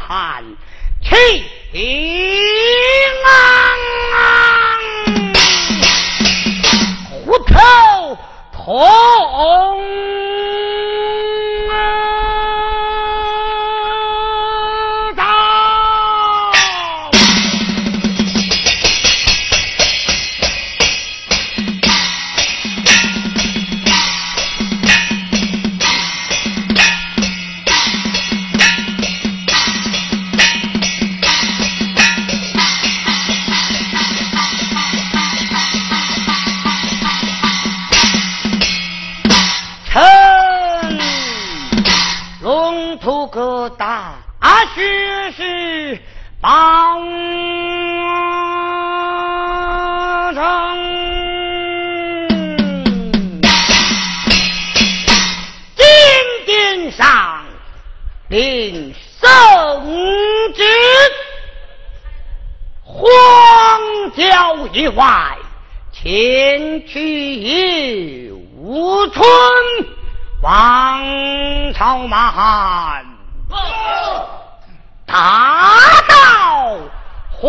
看前去吴村，王朝马汉，大道黄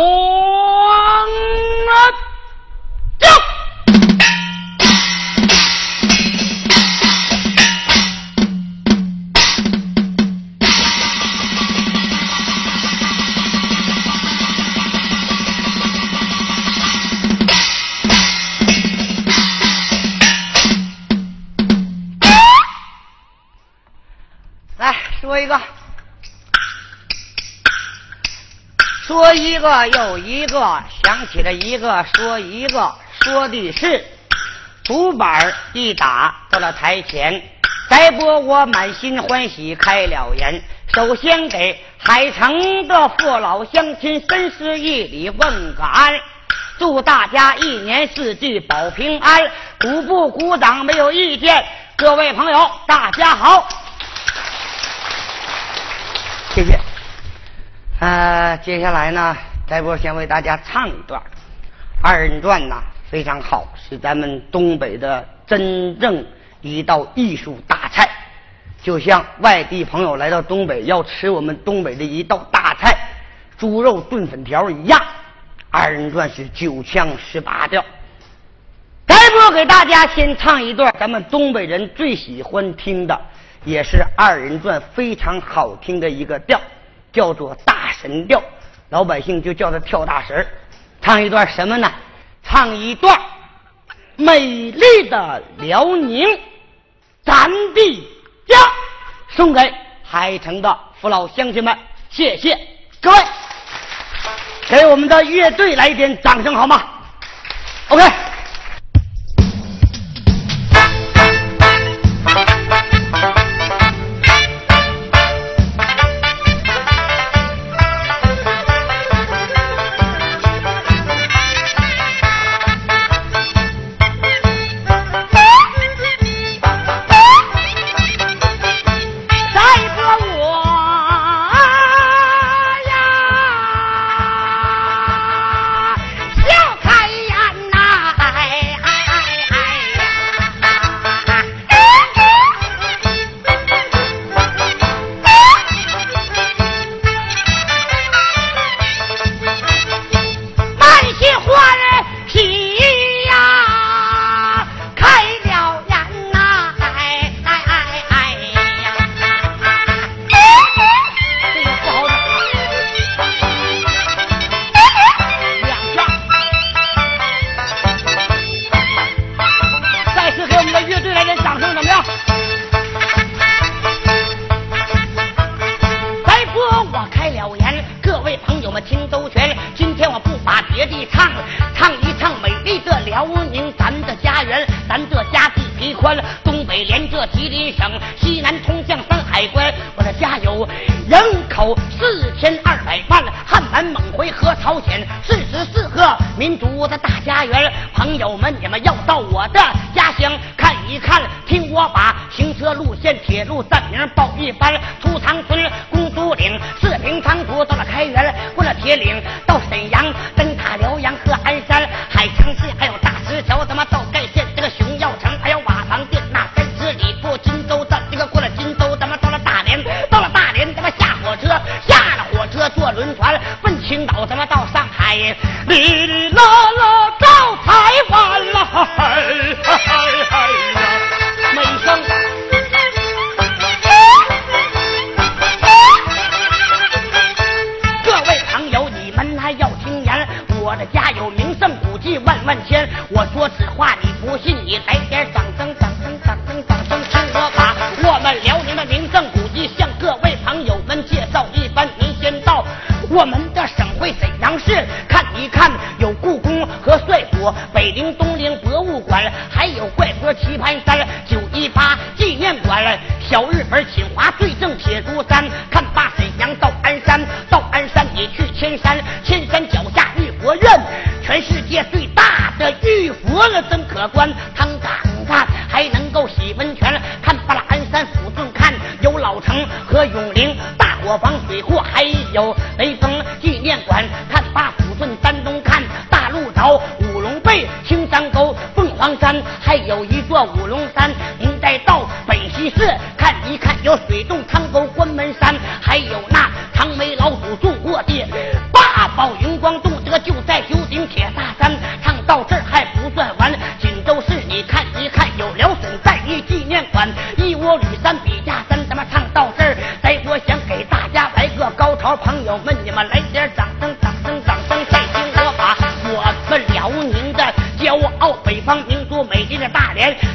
说一个，说一个又一个，想起了一个说一个，说的是竹板一打到了台前，再播我满心欢喜开了眼。首先给海城的父老乡亲深施一礼问个安，祝大家一年四季保平安。鼓不鼓掌没有意见，各位朋友大家好。谢谢。呃，接下来呢，再波先为大家唱一段二人转呐，非常好，是咱们东北的真正一道艺术大菜，就像外地朋友来到东北要吃我们东北的一道大菜——猪肉炖粉条一样。二人转是九腔十八调。再波给大家先唱一段咱们东北人最喜欢听的。也是二人转非常好听的一个调，叫做大神调，老百姓就叫他跳大神唱一段什么呢？唱一段美丽的辽宁咱的家，送给海城的父老乡亲们，谢谢各位，给我们的乐队来一点掌声好吗？OK。唱唱一唱美丽的辽宁咱的家园咱的家地皮宽东北连着吉林省西南通向山海关我的家有人口四千二百万汉满蒙回和朝鲜四十四个民族的大家园。朋友们你们要到我的家乡看一看听我把行车路线铁路站名报一番出长春公主岭四平昌图到了开原过了铁岭到沈阳大辽阳和鞍山海城市还有大石桥咱们到盖县这个熊耀城还有瓦房店那三十里过金州的这个过了金州咱们到了大连到了大连咱们下火车下了火车坐轮船奔青岛咱们到上海。哩哩啦啦看大抚顺丹东看大鹿岛五龙背青山沟凤凰山还有一座五龙山您再到本溪寺看一看有水洞沧沟关门山还有那长眉老祖住过的八宝云光洞这就在九鼎铁大山唱到这儿还不算完锦州市你看一看有辽沈战役纪念馆一窝吕山笔架山咱们唱到这儿在我想给大家来个高潮朋友们你们来点掌 Daniel.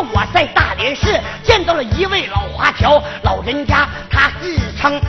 我在大连市见到了一位老华侨老人家他自称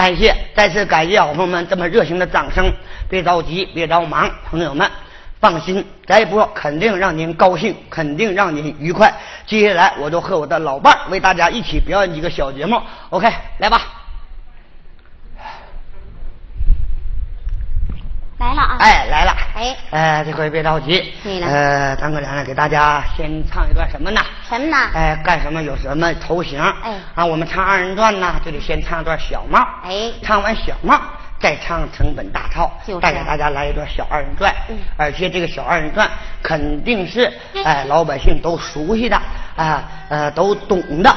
感谢，再次感谢好朋友们这么热情的掌声。别着急，别着忙，朋友们放心，这一波肯定让您高兴，肯定让您愉快。接下来我就和我的老伴儿为大家一起表演几个小节目。OK，来吧。来了啊！哎，来了。哎，呃，这回别着急。对了。呃，咱哥俩呢，给大家先唱一段什么呢？什么呢？哎，干什么有什么头型？哎，啊，我们唱二人转呢，就得先唱一段小帽。哎，唱完小帽。再唱成本大套，带给大家来一段小二人转，而且这个小二人转肯定是哎老百姓都熟悉的啊呃都懂的。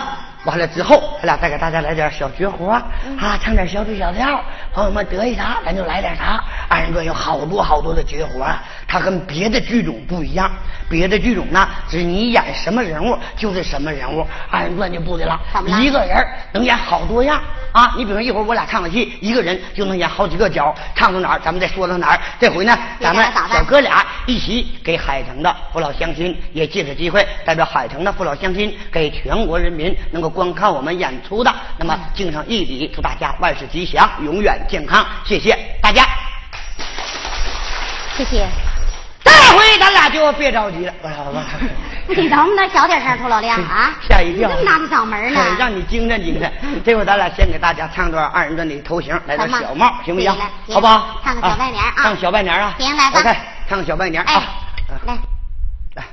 完了之后，咱俩再给大家来点小绝活啊，唱点小曲小调，朋友们得意啥咱就来点啥。二人转有好多好多的绝活，它跟别的剧种不一样。别的剧种呢，是你演什么人物就是什么人物，二人转就不对了，一个人能演好多样啊。你比如一会儿我俩唱个戏，一个人就能演好几个角，唱到哪儿咱们再说到哪儿。这回呢，咱们小哥俩一起给海城的父老乡亲也借此机会，代表海城的父老乡亲给全国人民能够。观看我们演出的，那么敬上一礼，祝大家万事吉祥，永远健康。谢谢大家，谢谢。这回咱俩就别着急了，你能不能小点声，兔老亮啊？吓一跳，这么大的嗓门呢？让你精神精神。这回咱俩先给大家唱段二人转的头型，来段小帽，行不行？好不好？唱个小拜年啊！唱小拜年啊！行，来吧。OK，唱个小拜年啊！来。感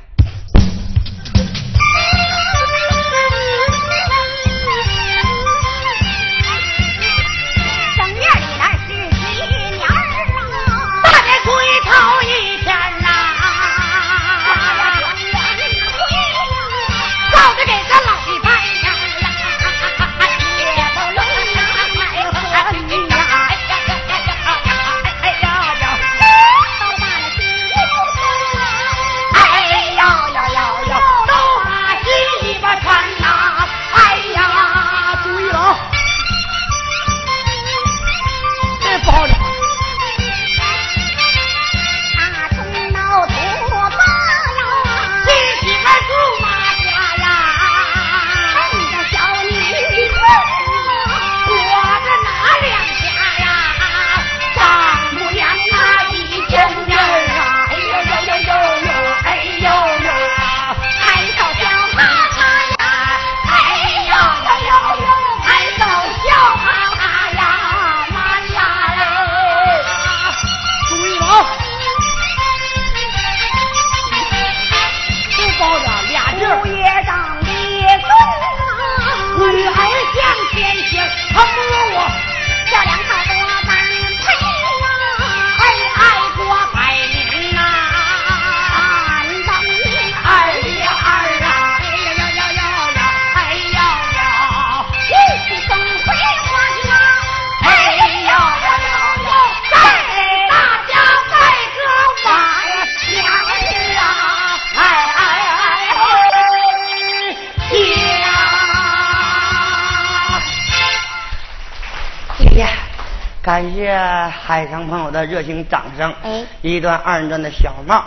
的热情掌声。哎，一段二人转的小帽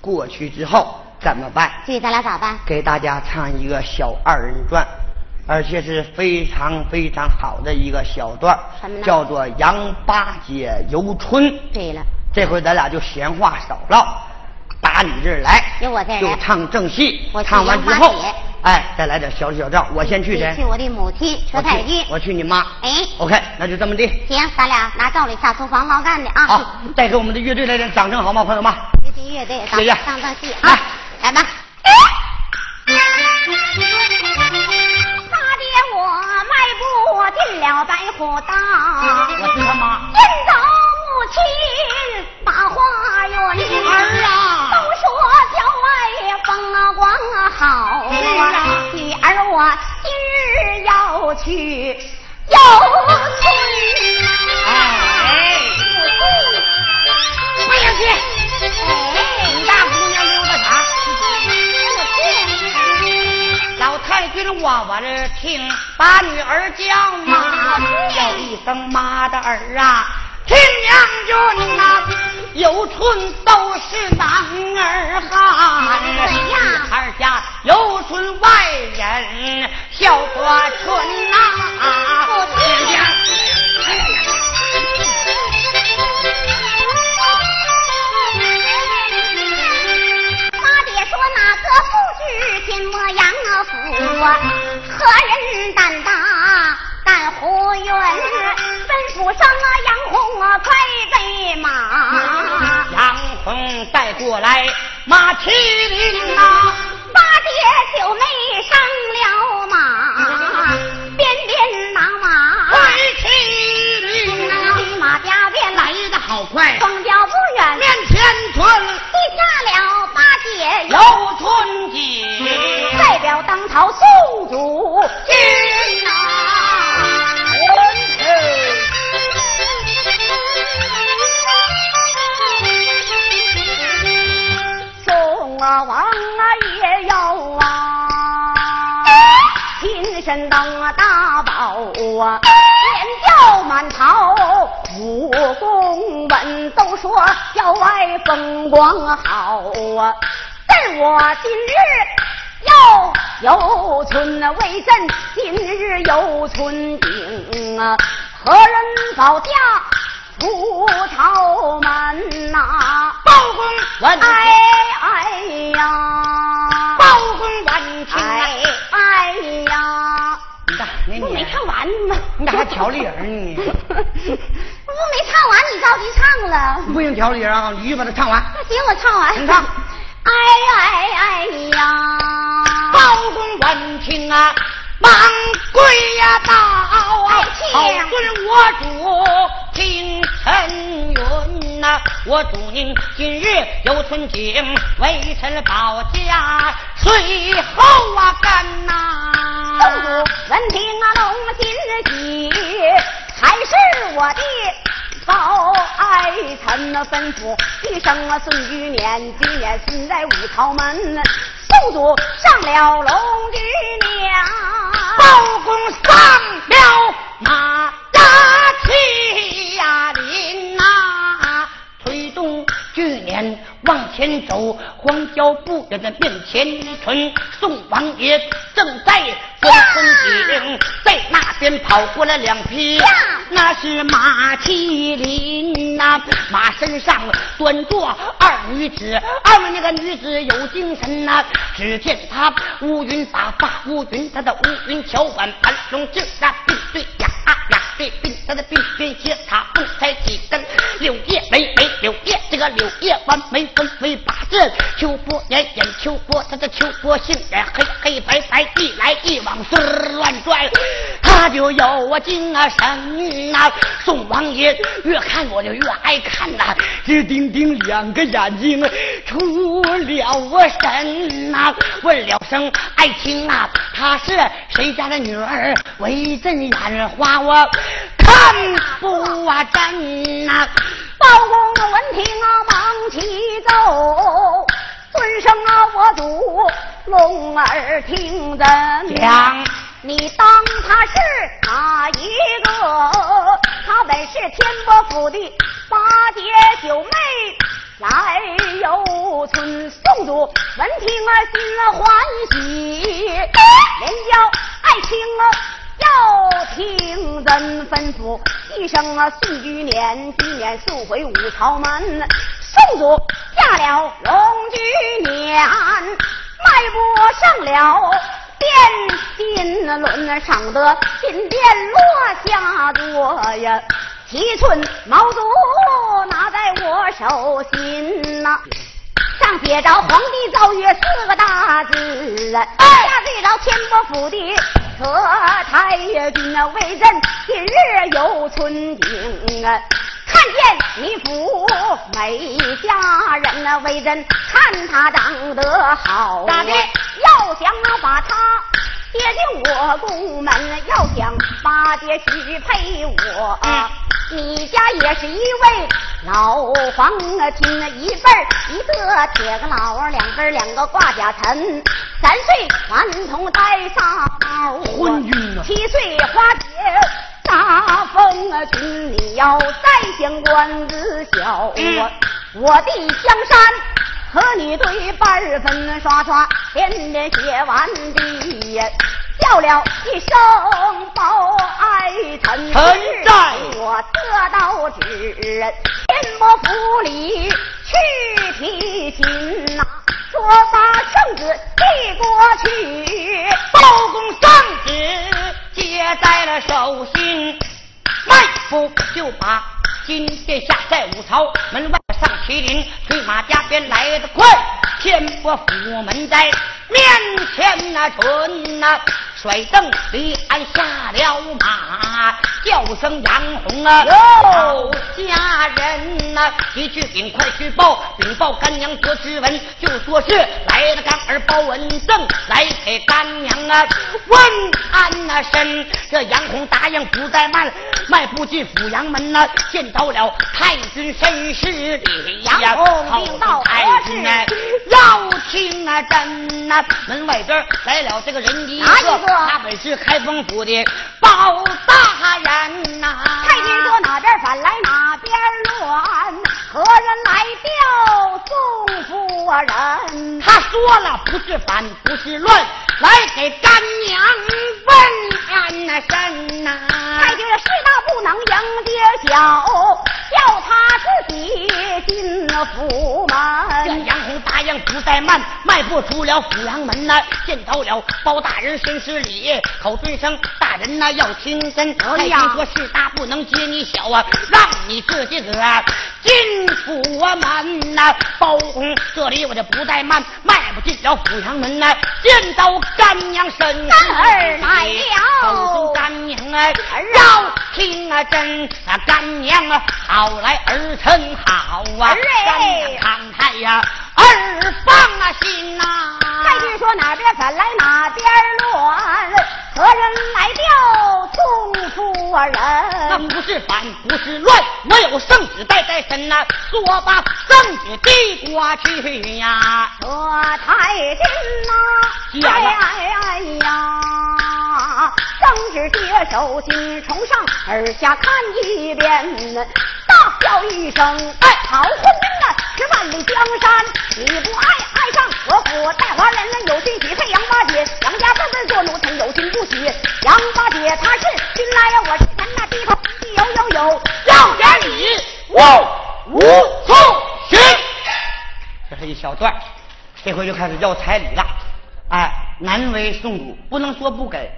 过去之后怎么办？这咱俩咋办？给大家唱一个小二人转，而且是非常非常好的一个小段什么呢？叫做杨八姐游春。对了，这回咱俩就闲话少唠，打你这儿来，由我这就唱正戏。我唱完之后。哎，再来点小小调，我先去谁？去我的母亲车太君。我去你妈。哎，OK，那就这么地。行，咱俩拿照里下厨房捞干的啊。好，再给我们的乐队来点掌声好吗，朋友们？乐队谢谢。上上戏啊，来吧。大爹，我迈步进了白虎道。我是他妈。见到母亲把花园。儿啊。都说郊外风光好。女儿，我今日要去游村。哎，快点去！哎，你大姑娘溜达啥？老太君我我这听，把女儿叫嘛，叫一声妈的儿啊！亲娘君呐有春都是男儿汉呀二家有春外人笑话春呐。啊不娘哎呀妈爹说哪个不知天末杨老福何人胆大。敢胡云？吩咐上啊杨红啊快备马，杨红带过来马麒麟啊，八姐九妹上了马，鞭鞭拿马，快麒麟啊，骑马加鞭来的好快，风脚不远，面前村地下了八姐有春景，代表当朝当啊大宝啊，连叫满朝武功文都说郊外风光好啊，但我今日要有村为朕，今日有村顶啊，何人保驾出朝门呐、包公万哎哎呀，包公万庆啊！哎哎呀，呢你？不没唱完呢？你咋还调理人呢我？不没唱完，你着急唱了。不行调理人啊！你把它唱完。那行，我唱完。你唱。哎哎哎呀，包公问情啊，忙跪呀道啊，哎好尊我主听陈云呐，我主您今日有春景，为臣保驾，随后啊干呐。宋主闻听啊，龙心喜，还是我的报爱臣那，吩咐一声啊，孙玉年今年孙在五朝门，宋祖上了龙居娘。包公上了马扎旗呀林呐，推动巨年往前走，荒郊不远的面前村，宋王爷正在分风景，在那边跑过来两匹，那是马麒麟呐、马身上端坐二女子，二位那个女子有精神呐、只见她乌云打发，乌云她的乌云桥板盘龙劲啊，并对呀啊呀对并，他的并边斜插蹦开几根柳叶眉眉柳叶，这个柳叶弯眉分为八字，秋波眼眼秋波，他的秋波杏眼黑黑白白，一来一往丝儿乱拽，他就有啊精啊神呐、宋王爷越看我就越爱看呐、直盯盯两个眼睛出了我神呐、问了声爱卿啊，她是谁家的女儿？为阵眼花我看不啊真呐、包公闻听啊，忙起奏，尊声啊，我祖龙儿听真。讲你当他是哪一个？他本是天波府的八姐九妹，来游村。送祖闻听啊，心欢喜，连叫爱卿啊。要听人吩咐一声啊，宋居年今年速回五朝门。宋祖下了龙居年，迈步上了殿金轮上的金殿落下座呀，七寸毛竹拿在我手心呐、上写着皇帝诏曰四个大字。啊，下对着天波府的和太君啊，为朕今日有春景啊。看见你府美佳人啊，为朕看他长得好。啊，咋的？要想把他接进我宫门，要想把爹许配我，嗯你家也是一位老房亲，一辈儿一个铁个老，两辈儿两个挂甲臣，三岁顽童带上昏君啊七岁花姐。大风啊君，你要再想官子小，我我的江山和你对半分，刷刷连连写完的，叫了一声包爱臣，臣在我得到旨，天魔府里去提亲呐、说把圣旨递过去，包公圣旨接在了手心，迈步就把金殿下在五朝门外上麒麟，催马加鞭来得快，天波府门在面前那准呐。甩凳离鞍下了马，叫声杨红啊，老家人呐，急去禀快去报，禀报干娘得知闻，就说是来了干儿包文正，来给干娘啊问安那身。这杨红答应不再慢，迈步进府阳门呐，见到了太君身世里呀，杨红禀报太君啊，要听啊真呐，门外边来了这个人一个。他本是开封府的包大人呐，太君说哪边反来哪边乱，何人来调宋夫人？他说了不是反不是乱，来给干娘问安那身呐。太君事大不能迎爹小，叫他自己进府门。这杨红答应不再慢，迈步出了府阳门呐，见到了包大人深施礼，口尊声大人呐要听真。太君说事大不能接你小啊，让你自己个进府门呐。包公这里我就不怠慢，迈步进了府阳门呐，见到干娘身干儿来了，口中干娘啊要听啊真啊干娘啊好来儿臣好啊，干娘慷慨呀儿放啊心呐。太君说哪边反来哪边乱，何人来调宋夫人？那不是反不是乱，我有圣旨带在身呐，说把圣旨递过去呀。说太君呐，哎哎哎呀，圣旨接手心从上而下看一遍，大叫一声，哎，好昏呐，是万里江山，你不爱爱上我府带华人，有心喜配杨八姐，杨家辈辈做奴才，有心不喜杨八姐，她是新来呀，我是咱那低头有有有，要点礼，五五送行。这是一小段，这回就开始要彩礼了。哎，难为宋主，不能说不给。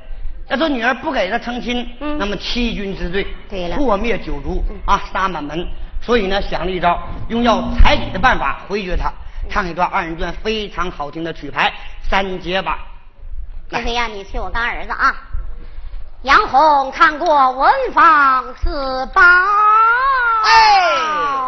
要说女儿不给他成亲，嗯那么欺君之罪，对了破灭九族啊，杀满门。所以呢，想了一招，用要彩礼的办法回绝他。唱一段二人转非常好听的曲牌三节吧。这回呀，你替我干儿子啊。杨红看过文房四宝，哎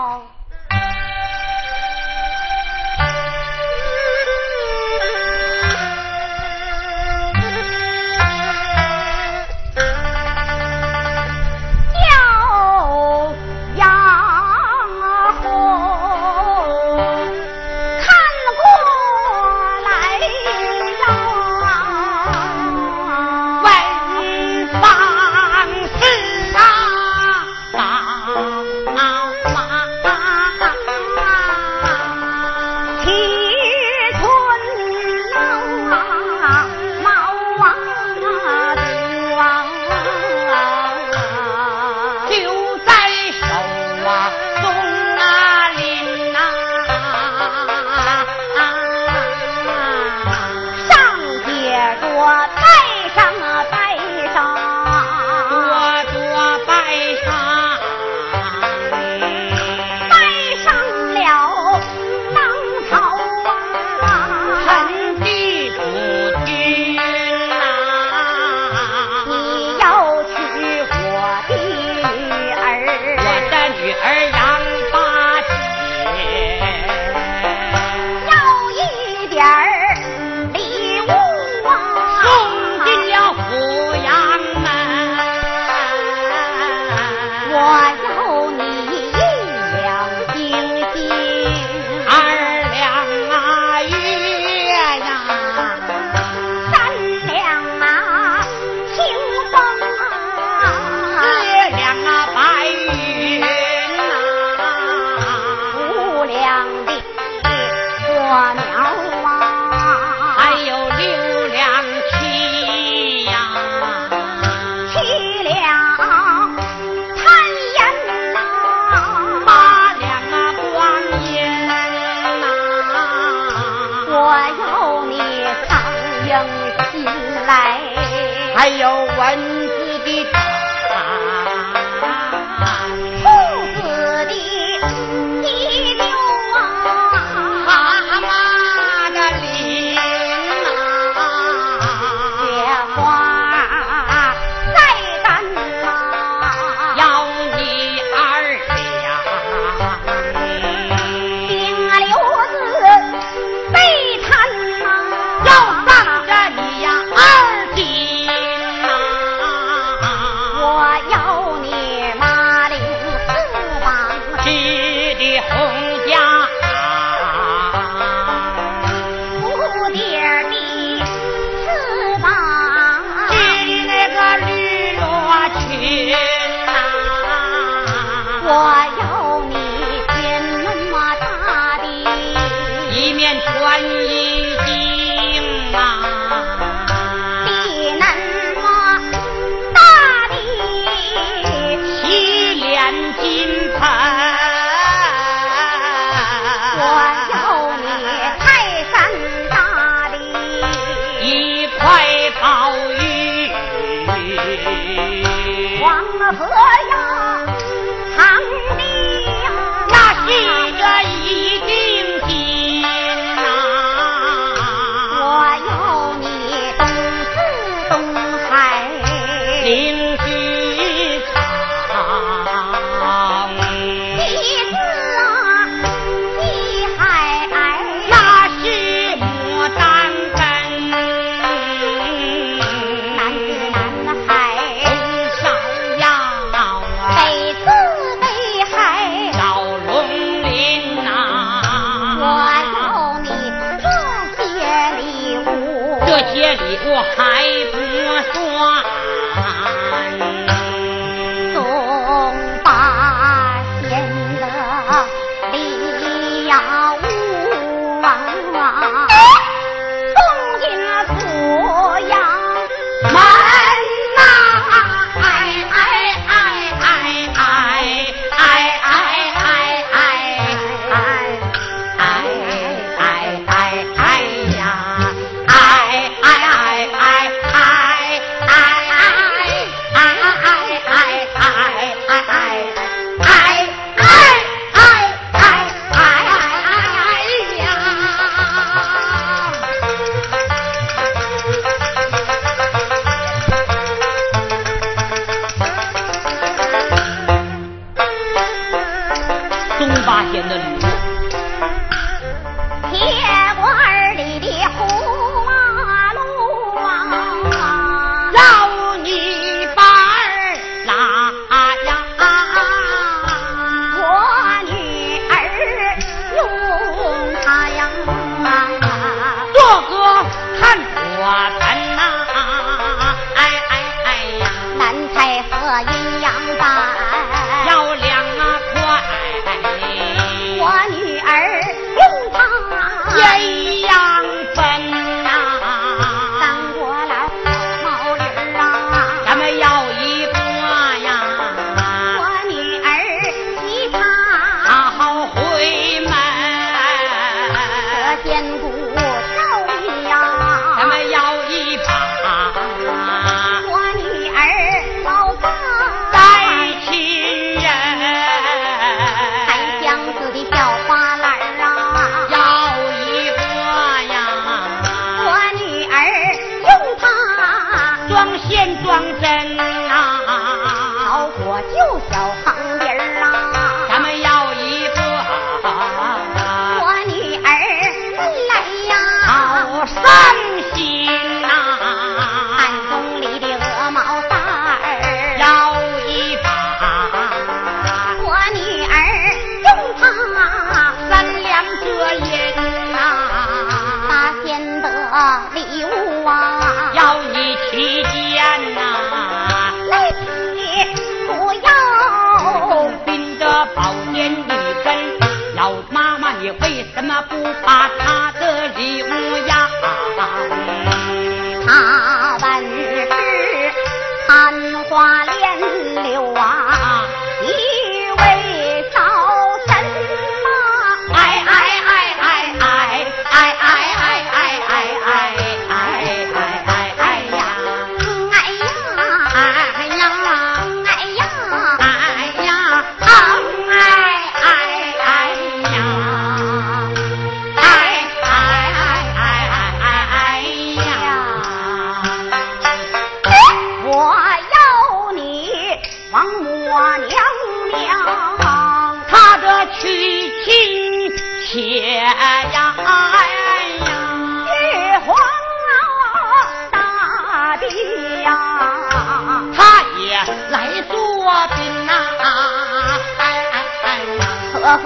我阴阳八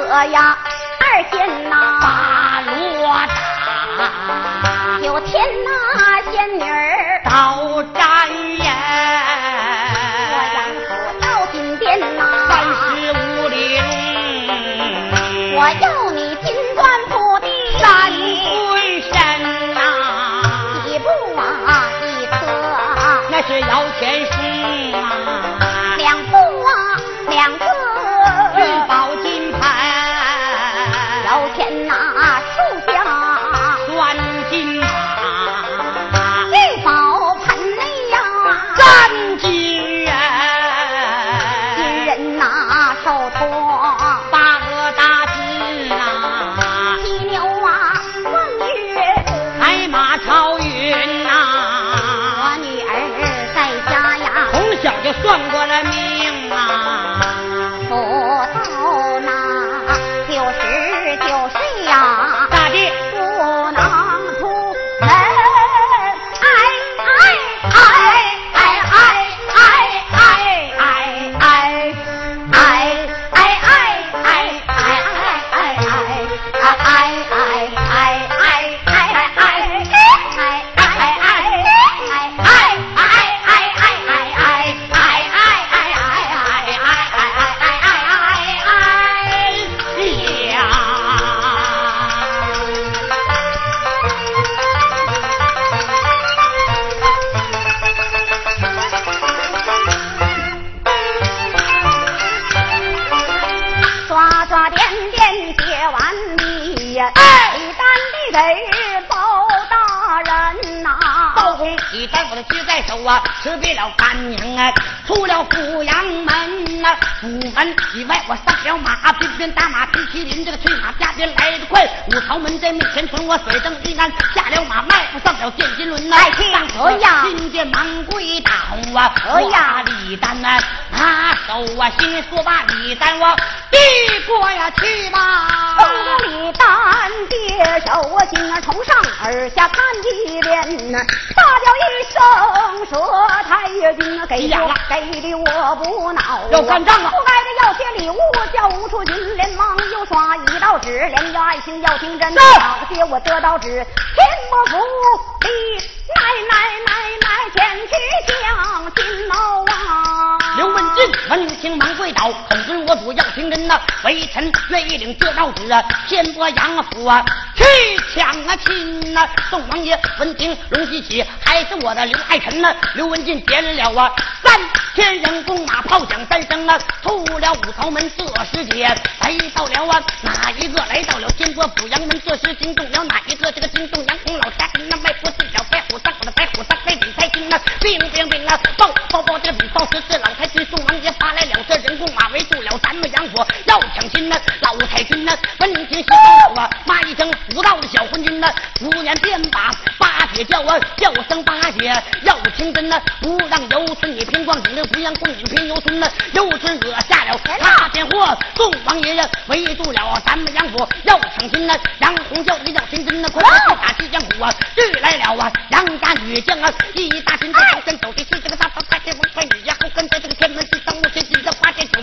呀，二仙呐，把锣打，有天呐，仙女儿到站眼，我杨府到金殿呐，三十五里路，我要。鞭鞭打马提麒麟，这个催马加鞭来得快。五朝门在面前存我水灯一安，下了马迈步上了见金轮呐、哎听上可呀金殿忙跪倒啊，可呀李丹呐，拿手啊，心说把李丹我递过呀去吧。风里单接手啊，心儿从上而下看说太君啊，给我呀了给的我不恼啊，要干仗啊！不该的要些礼物，叫吴处军连忙又刷一道纸，连要爱卿要听真，是好些我得到纸，天不服地奶奶奶奶前去相亲喽啊！刘文静闻听忙跪倒，孔尊我主要听真呐，微臣愿意领这道旨啊，天波杨府啊，去抢啊亲呐！宋王爷闻听龙喜喜，还是我的刘爱臣呐！刘文静点了啊，三千人弓马炮响三声啊，出了五朝门这时节，来到了啊哪一个来到了天波府阳门，这时惊动了哪一个？这个惊动杨公老太那迈不进了白虎上我的白虎上那李太金呐，兵兵兵啊，报报报这个比报时是老太君宋王爷发来了这人弓马围住了咱们杨府要抢亲呐，老太君呐，闻听喜报了啊，骂一声不道的小昏君呐，五年便把八姐叫啊，叫声八姐要听真呐，不让游春你偏光景的不让共女偏游春呐，游春惹下了大奸祸，宋王爷呀围住了咱们杨府要抢亲呐，杨红叫你要听真呐，快快去打西江虎啊，聚来了啊，杨家女将啊，一大群的朝天走的是这个大宝太监王太女呀，后跟着这个天门之上，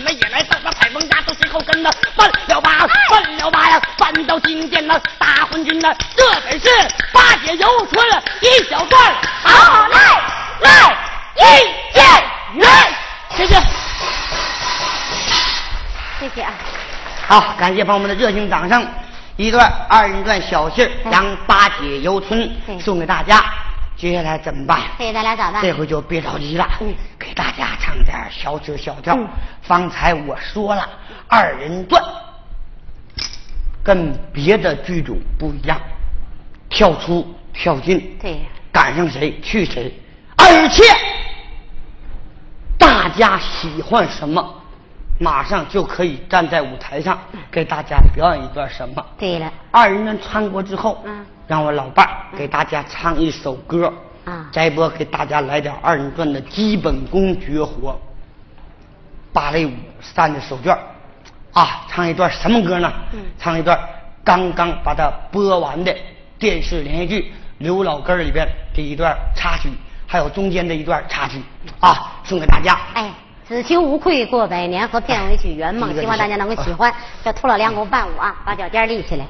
目前紧着花剑九妹也来到了海王家都是后跟呐，奔了吧，奔了吧呀，翻到金殿呐，大昏君呐，这本是八姐游春了一小段，好来来一见人，谢谢。谢谢啊。好，感谢朋友们的热情掌声。一段二人转小戏儿嗯让八姐游春送给大家。接下来怎么办？这回就别着急了，嗯给大家唱点儿小曲小调。嗯方才我说了，二人转跟别的剧种不一样，跳出跳进，对呀赶上谁去谁，而且大家喜欢什么，马上就可以站在舞台上给大家表演一段什么。对了，二人转穿过之后，嗯。让我老伴儿给大家唱一首歌，啊。摘播给大家来点二人转的基本功绝活，芭蕾舞三的手绢儿。啊，唱一段什么歌呢？嗯。唱一段刚刚把它播完的电视连续剧《刘老根》里边的一段插曲，还有中间的一段插曲。啊，送给大家。哎，子秋无愧过百年和片尾曲《圆梦希望大家能够喜欢。这兔老两口伴舞啊，把脚尖立起来。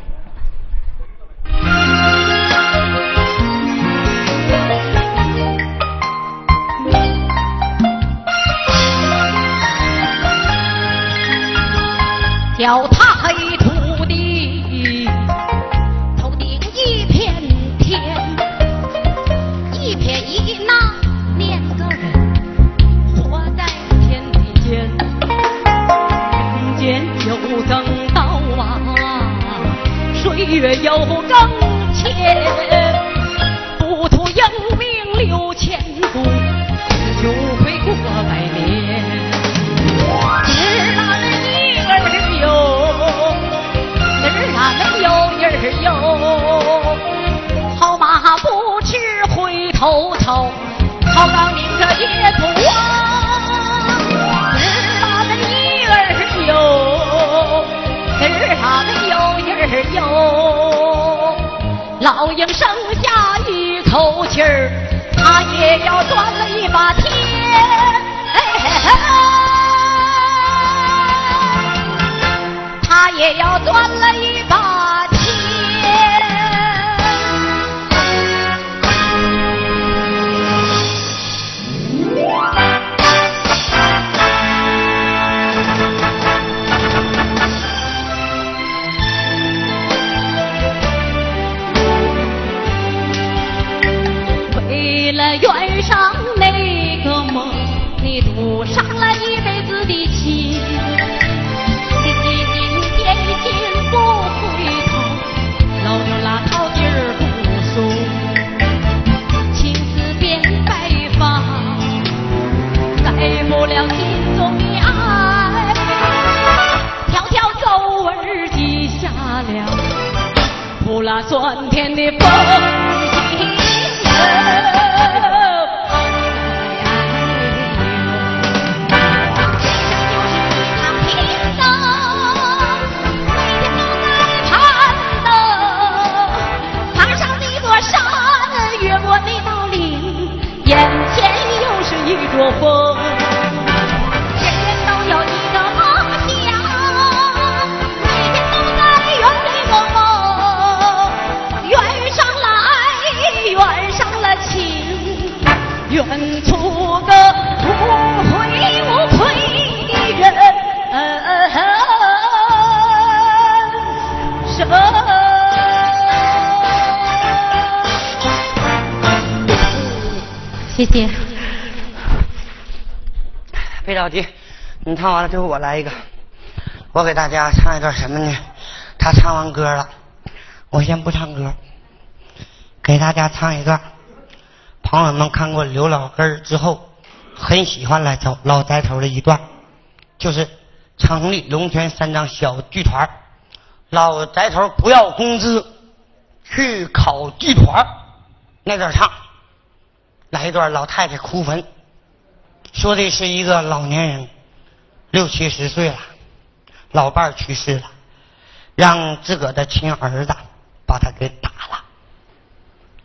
脚再没了心中的爱，条条皱纹记下了，扑啦酸甜的风。爬上那座山，越过那道岭眼前又是一座风，谢谢。别着急，你唱完了之后我来一个。我给大家唱一段什么呢？他唱完歌了，我先不唱歌，给大家唱一段。朋友们看过刘老根之后，很喜欢来找老宅头的一段，就是成立龙泉三张小剧团，老宅头不要工资，去考剧团，那段唱。来一段老太太哭坟，说的是一个老年人，六七十岁了，老伴儿去世了，让自个的亲儿子把他给打了。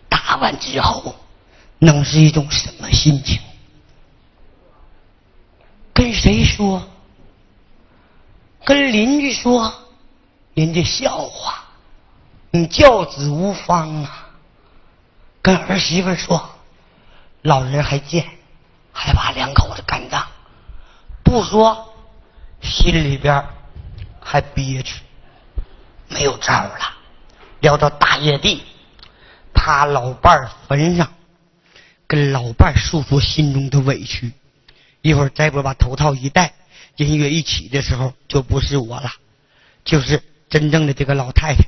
打完之后，能是一种什么心情？跟谁说？跟邻居说，人家笑话，你教子无方啊。跟儿媳妇说。老人还贱，还怕两口子干仗，不说，心里边还憋屈，没有招了。聊到大夜地，趴老伴儿坟上，跟老伴儿诉说心中的委屈。一会儿再不把头套一戴，音乐一起的时候，就不是我了，就是真正的这个老太太。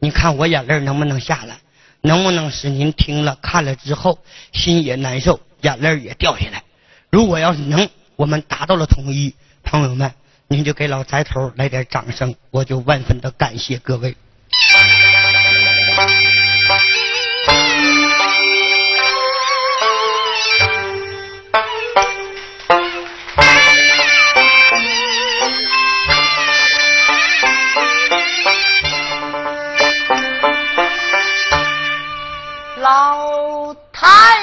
你看我眼泪能不能下来？能不能使您听了看了之后心也难受，眼泪也掉下来？如果要是能，我们达到了统一，朋友们，您就给老宅头来点掌声，我就万分的感谢各位。一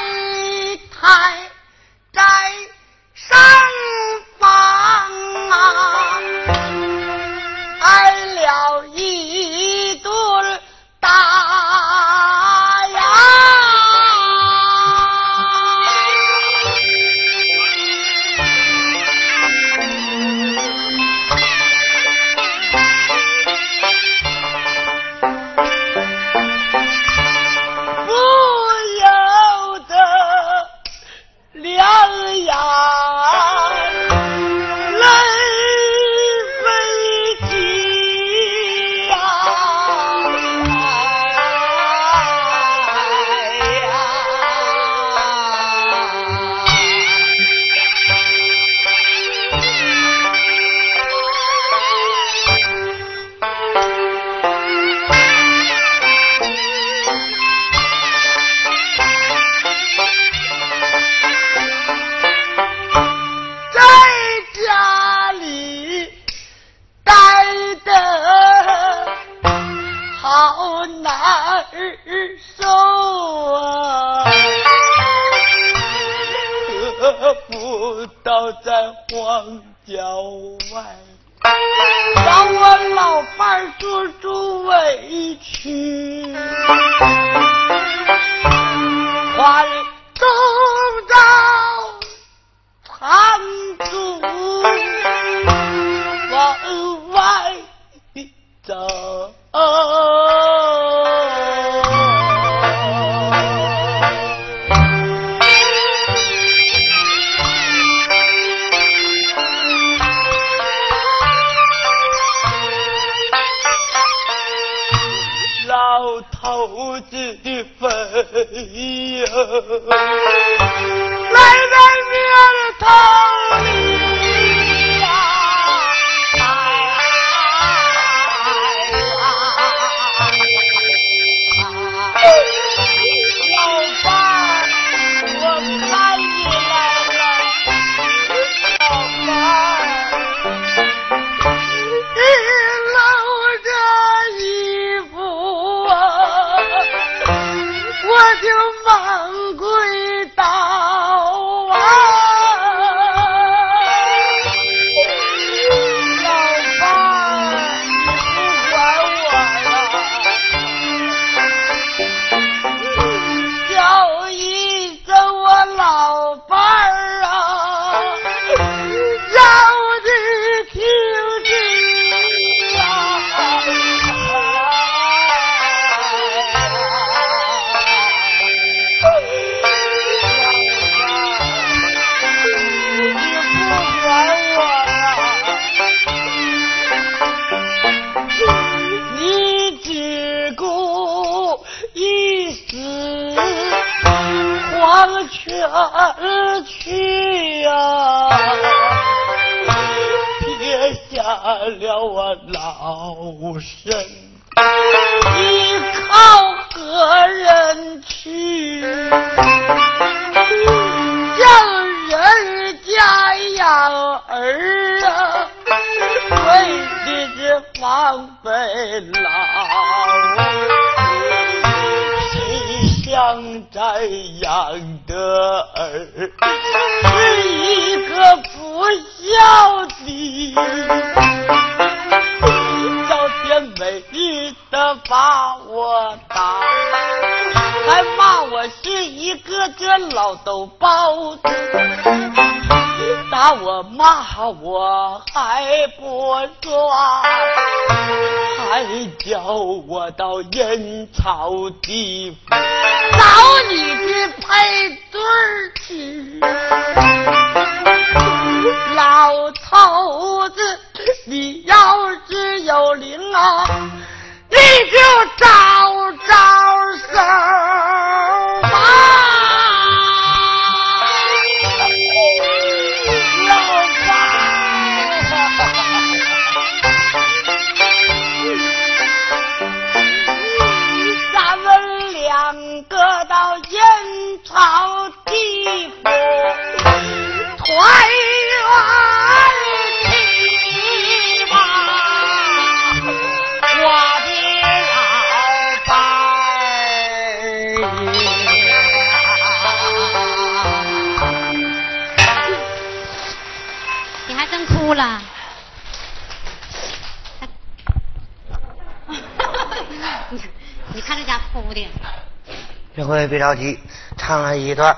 别着急，唱了一段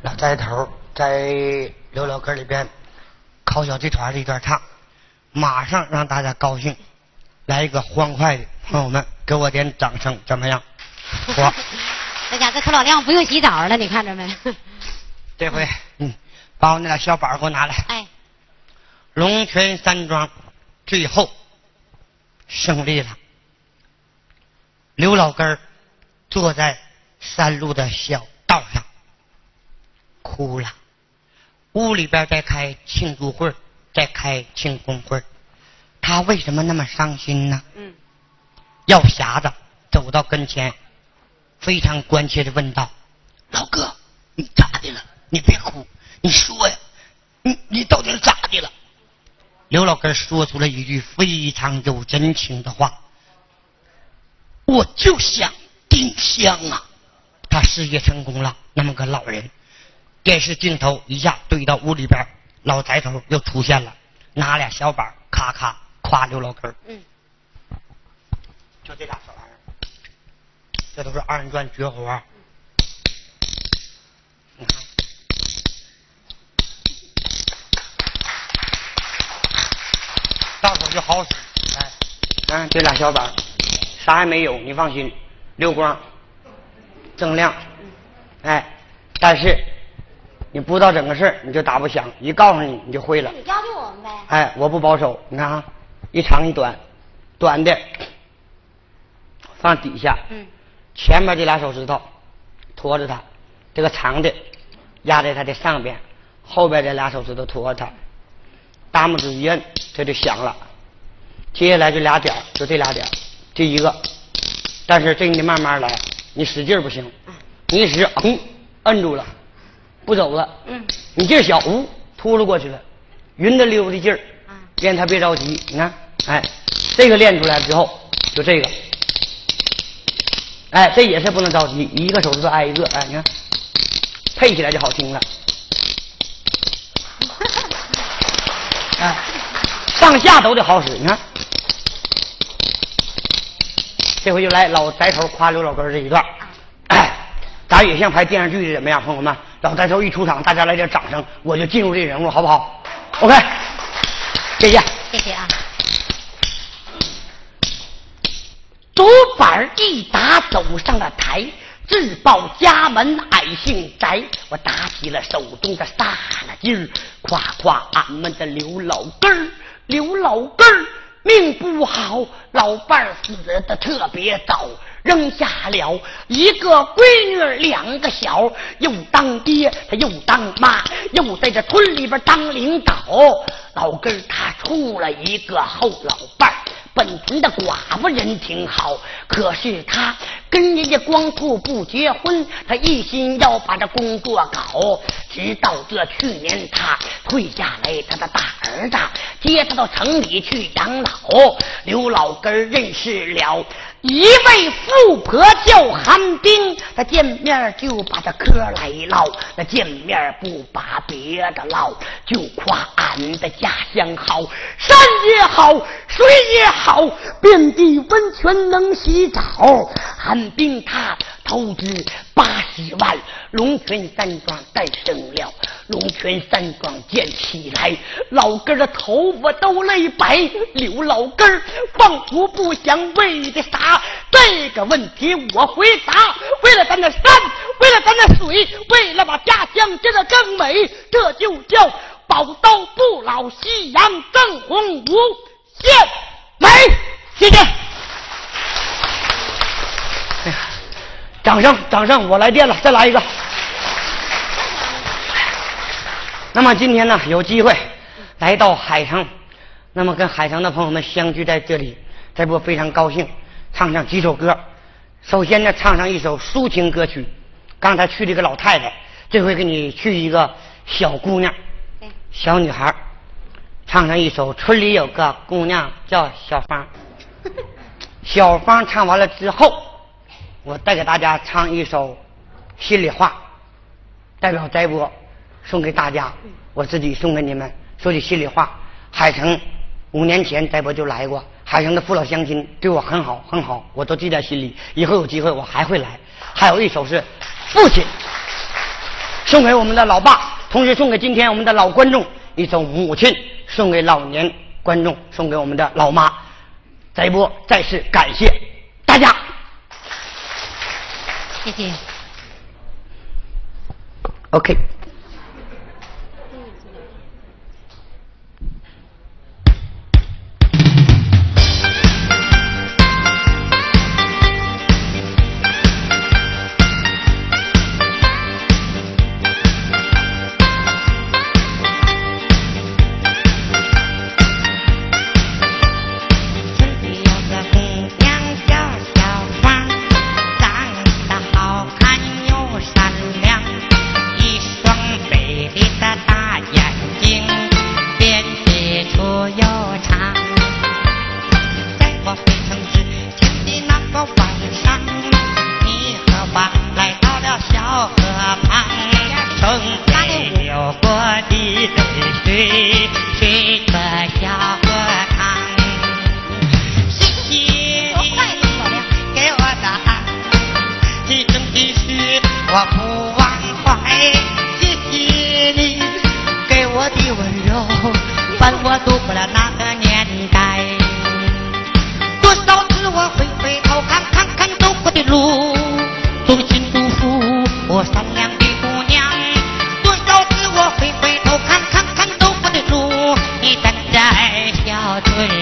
老寨头在刘老根里边烤小鸡团的一段唱，马上让大家高兴，来一个欢快的，朋友们给我点掌声，怎么样？我 那家这可老亮不用洗澡了，你看着没？这回嗯，把我那俩小板给我拿来。哎，龙泉山庄最后胜利了。刘老根儿坐在山路的小道上，哭了。屋里边在开庆祝会儿，在开庆功会儿他为什么那么伤心呢？嗯，药匣子走到跟前，非常关切的问道：“老哥，你咋的了？你别哭，你说呀，你你到底是咋的了？”刘老根说出了一句非常有真情的话：“我就想丁香啊，他事业成功了，那么个老人，电视镜头一下对到屋里边，老宅头又出现了，拿俩小板咔咔夸刘老根嗯，就这俩小玩意儿，这都是二人转绝活。你看，到手就好使。哎，看这俩小板啥也没有，你放心，溜光，锃亮。哎，但是你不知道整个事儿，你就打不响；一告诉你，你就会了。你教教我们呗。哎，我不保守，你看啊，一长一短，短的放底下，嗯，前面这俩手指头托着它，这个长的压在它的上边，后边这俩手指头托着它，大拇指一摁，它就响了。接下来就俩点儿就这俩点儿，这一个，但是这你得慢慢来，你使劲儿不行，你一使，嗯，摁住了，不走了，嗯，你劲儿小，呜，秃噜过去了，匀的溜的劲儿啊，练他别着急，你看，哎，这个练出来之后，就这个，哎，这也是不能着急，一个手指头挨一个，哎，你看，配起来就好听了，哎，上下都得好使，你看，这回就来老宅头夸刘老根这一段，哎，咱也像拍电视剧的怎么样，朋友们？老宅头一出场，大家来点掌声，我就进入这人物，好不好？OK，谢谢。谢谢啊。竹板一打，走上了台，自报家门矮姓翟。我打起了手中的撒了劲儿，夸夸俺们的刘老根儿，刘老根儿命不好，老伴儿死的特别早，扔下了一个闺女，两个小，又当爹，他又当妈，又在这村里边当领导。老根儿他处了一个后老伴儿。本村的寡妇人挺好，可是她跟人家光处不结婚，她一心要把这工作搞。直到这去年她退下来，她的大儿子接她到城里去养老。刘老根认识了一位富婆叫韩冰，她见面就把这嗑来唠，那见面不把别的唠，就夸俺的家乡好，山也好，水也好，遍地温泉能洗澡。韩冰他投资八十万，龙泉山庄诞生了，龙泉山庄建起来，老根儿的头发都累白。刘老根儿仿佛不想为的啥？这个问题我回答：为了咱的山，为了咱的水，为了把家乡建得更美，这就叫宝刀不老，夕阳正红无限美。谢谢。哎呀，掌声，掌声！我来电了，再来一个。那么今天呢，有机会来到海城，那么跟海城的朋友们相聚在这里，这不非常高兴，唱上几首歌。首先呢，唱上一首抒情歌曲。刚才去了一个老太太，这回给你去一个小姑娘，小女孩，唱上一首《村里有个姑娘叫小芳 》。小芳唱完了之后，我再给大家唱一首《心里话》，代表翟波送给大家，我自己送给你们。说句心里话，海城五年前翟波就来过，海城的父老乡亲对我很好很好，我都记在心里。以后有机会我还会来。还有一首是父亲，送给我们的老爸，同时送给今天我们的老观众一首母亲，送给老年观众，送给我们的老妈。翟波再次感谢大家。谢谢。OK。来，小队。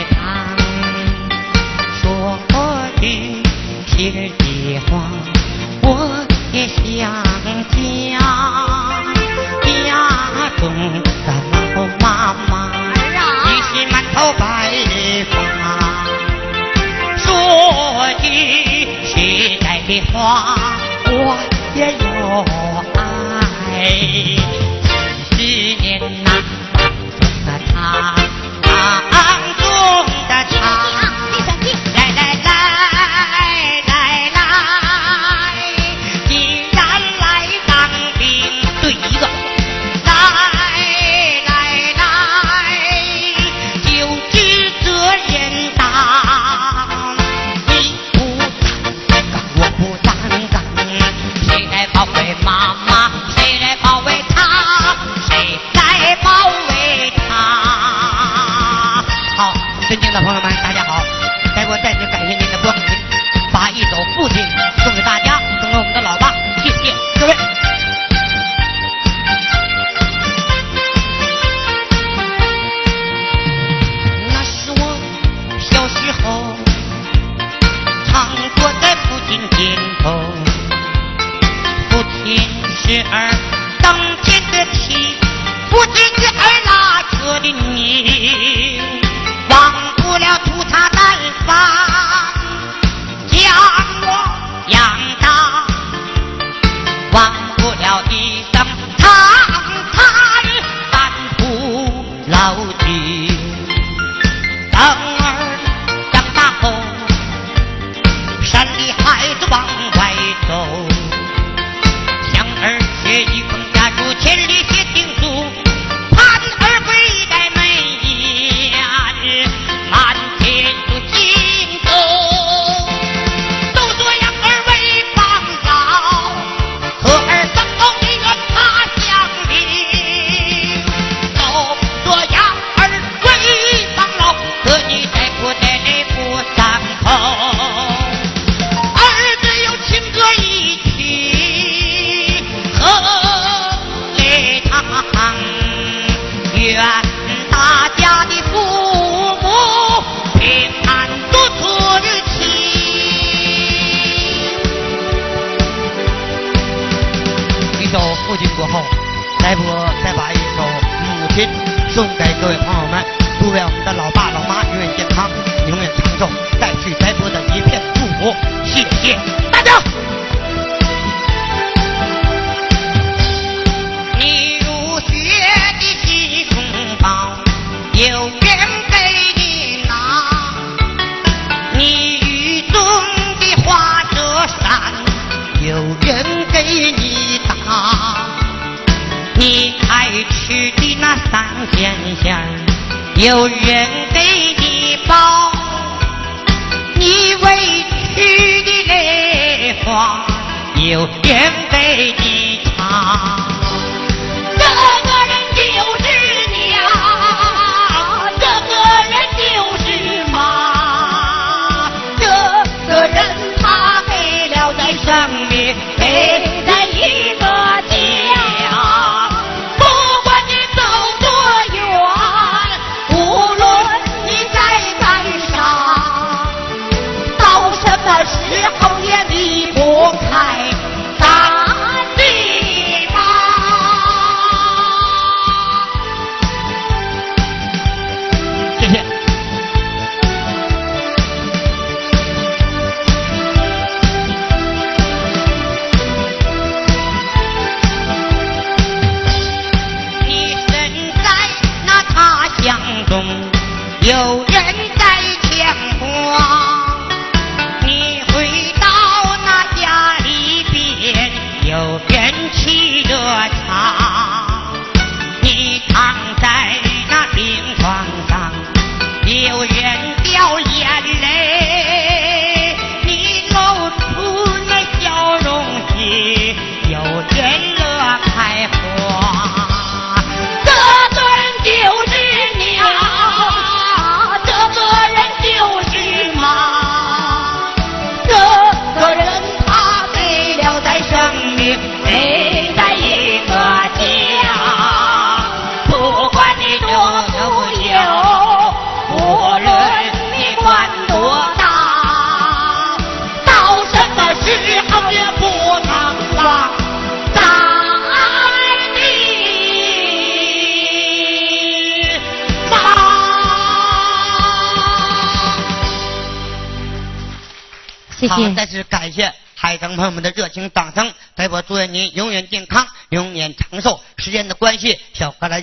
子往外走，想儿写一封家书千里。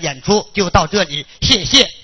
演出就到这里，谢谢。